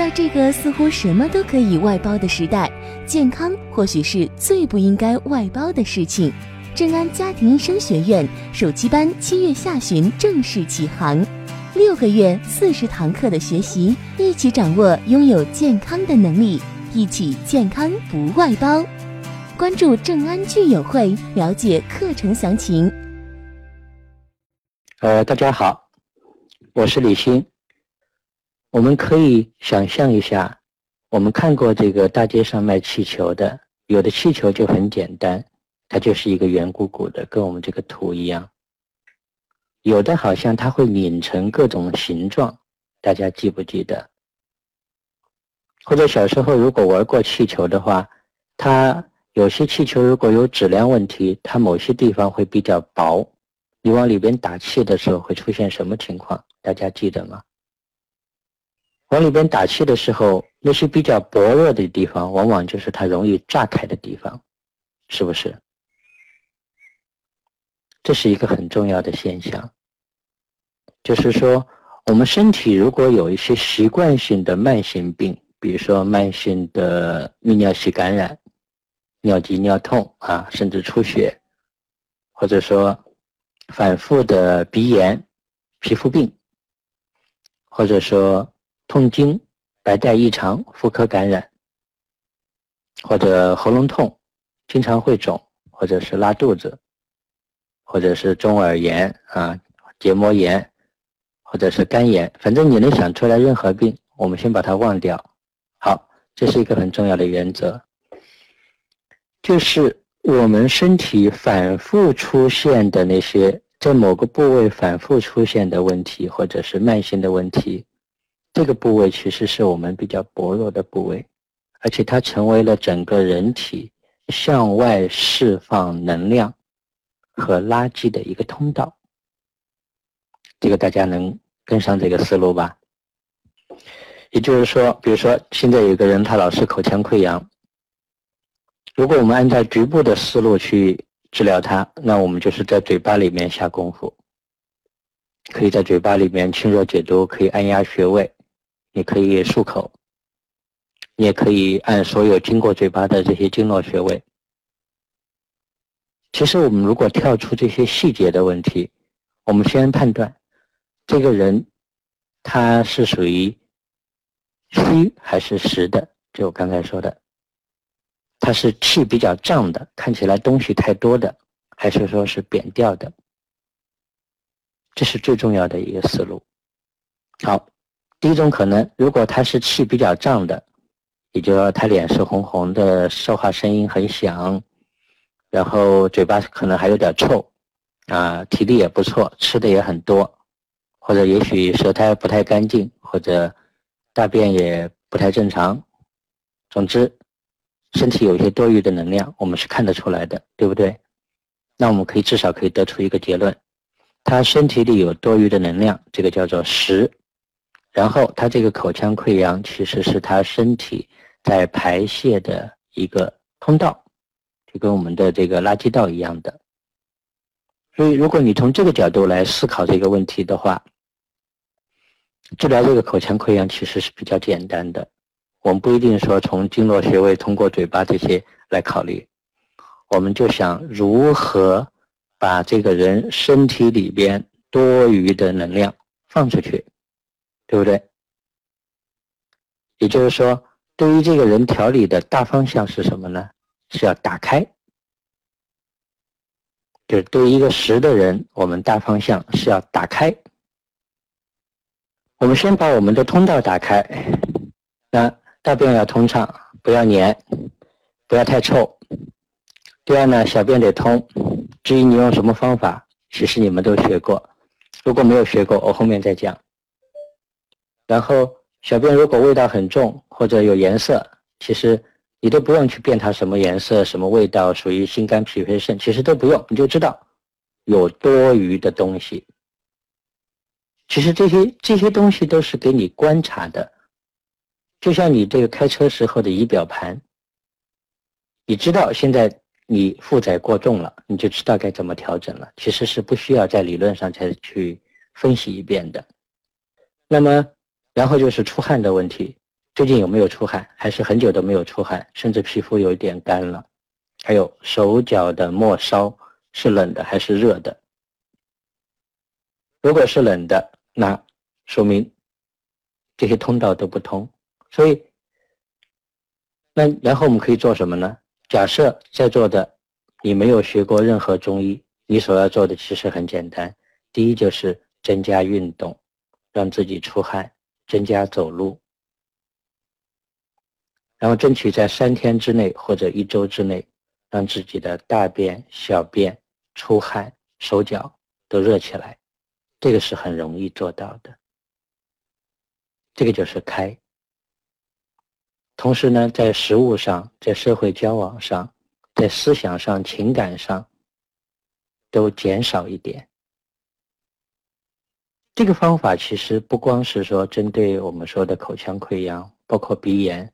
在这个似乎什么都可以外包的时代，健康或许是最不应该外包的事情。正安家庭医生学院暑期班七月下旬正式启航，六个月四十堂课的学习，一起掌握拥有健康的能力，一起健康不外包。关注正安聚友会，了解课程详情。呃，大家好，我是李欣。我们可以想象一下，我们看过这个大街上卖气球的，有的气球就很简单。它就是一个圆鼓鼓的，跟我们这个图一样。有的好像它会拧成各种形状，大家记不记得？或者小时候如果玩过气球的话，它有些气球如果有质量问题，它某些地方会比较薄，你往里边打气的时候会出现什么情况？大家记得吗？往里边打气的时候，那些比较薄弱的地方，往往就是它容易炸开的地方，是不是？这是一个很重要的现象，就是说，我们身体如果有一些习惯性的慢性病，比如说慢性的泌尿系感染、尿急尿痛啊，甚至出血，或者说反复的鼻炎、皮肤病，或者说痛经、白带异常、妇科感染，或者喉咙痛，经常会肿，或者是拉肚子。或者是中耳炎啊、结膜炎，或者是肝炎，反正你能想出来任何病，我们先把它忘掉。好，这是一个很重要的原则，就是我们身体反复出现的那些在某个部位反复出现的问题，或者是慢性的问题，这个部位其实是我们比较薄弱的部位，而且它成为了整个人体向外释放能量。和垃圾的一个通道，这个大家能跟上这个思路吧？也就是说，比如说现在有个人他老是口腔溃疡，如果我们按照局部的思路去治疗他，那我们就是在嘴巴里面下功夫，可以在嘴巴里面清热解毒，可以按压穴位，也可以漱口，也可以按所有经过嘴巴的这些经络穴位。其实我们如果跳出这些细节的问题，我们先判断这个人他是属于虚还是实的，就我刚才说的，他是气比较胀的，看起来东西太多的，还是说是扁掉的，这是最重要的一个思路。好，第一种可能，如果他是气比较胀的，也就是说他脸是红红的，说话声音很响。然后嘴巴可能还有点臭，啊，体力也不错，吃的也很多，或者也许舌苔不太干净，或者大便也不太正常。总之，身体有一些多余的能量，我们是看得出来的，对不对？那我们可以至少可以得出一个结论：他身体里有多余的能量，这个叫做实。然后他这个口腔溃疡其实是他身体在排泄的一个通道。就跟我们的这个垃圾道一样的，所以如果你从这个角度来思考这个问题的话，治疗这个口腔溃疡其实是比较简单的。我们不一定说从经络穴位、通过嘴巴这些来考虑，我们就想如何把这个人身体里边多余的能量放出去，对不对？也就是说，对于这个人调理的大方向是什么呢？是要打开，就是对于一个实的人，我们大方向是要打开。我们先把我们的通道打开，那大便要通畅，不要黏，不要太臭。第二呢，小便得通。至于你用什么方法，其实你们都学过，如果没有学过，我后面再讲。然后小便如果味道很重或者有颜色，其实。你都不用去辨它什么颜色、什么味道，属于心肝脾肺肾，其实都不用，你就知道有多余的东西。其实这些这些东西都是给你观察的，就像你这个开车时候的仪表盘，你知道现在你负载过重了，你就知道该怎么调整了。其实是不需要在理论上再去分析一遍的。那么，然后就是出汗的问题。最近有没有出汗？还是很久都没有出汗，甚至皮肤有一点干了？还有手脚的末梢是冷的还是热的？如果是冷的，那说明这些通道都不通。所以，那然后我们可以做什么呢？假设在座的你没有学过任何中医，你所要做的其实很简单。第一就是增加运动，让自己出汗，增加走路。然后争取在三天之内或者一周之内，让自己的大便、小便出汗、手脚都热起来，这个是很容易做到的。这个就是开。同时呢，在食物上、在社会交往上、在思想上、情感上，都减少一点。这个方法其实不光是说针对我们说的口腔溃疡，包括鼻炎。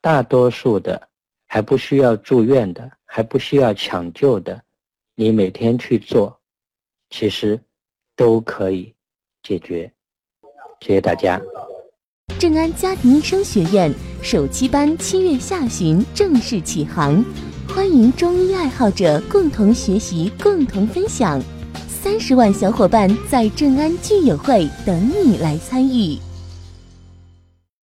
大多数的还不需要住院的，还不需要抢救的，你每天去做，其实都可以解决。谢谢大家。正安家庭医生学院首期班七月下旬正式启航，欢迎中医爱好者共同学习、共同分享。三十万小伙伴在正安聚友会等你来参与。